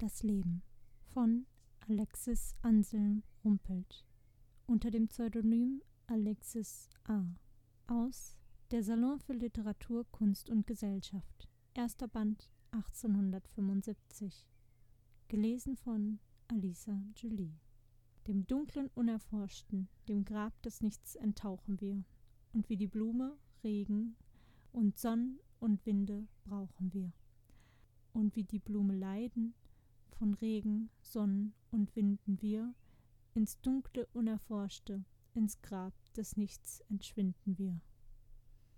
Das Leben von Alexis Anselm Rumpelt unter dem Pseudonym Alexis A. aus Der Salon für Literatur, Kunst und Gesellschaft. Erster Band 1875. Gelesen von Alisa Julie. Dem dunklen Unerforschten, dem Grab des Nichts enttauchen wir, und wie die Blume Regen und Sonn und Winde brauchen wir. Und wie die Blume leiden, von Regen, Sonnen und Winden wir, ins dunkle Unerforschte, ins Grab des Nichts entschwinden wir.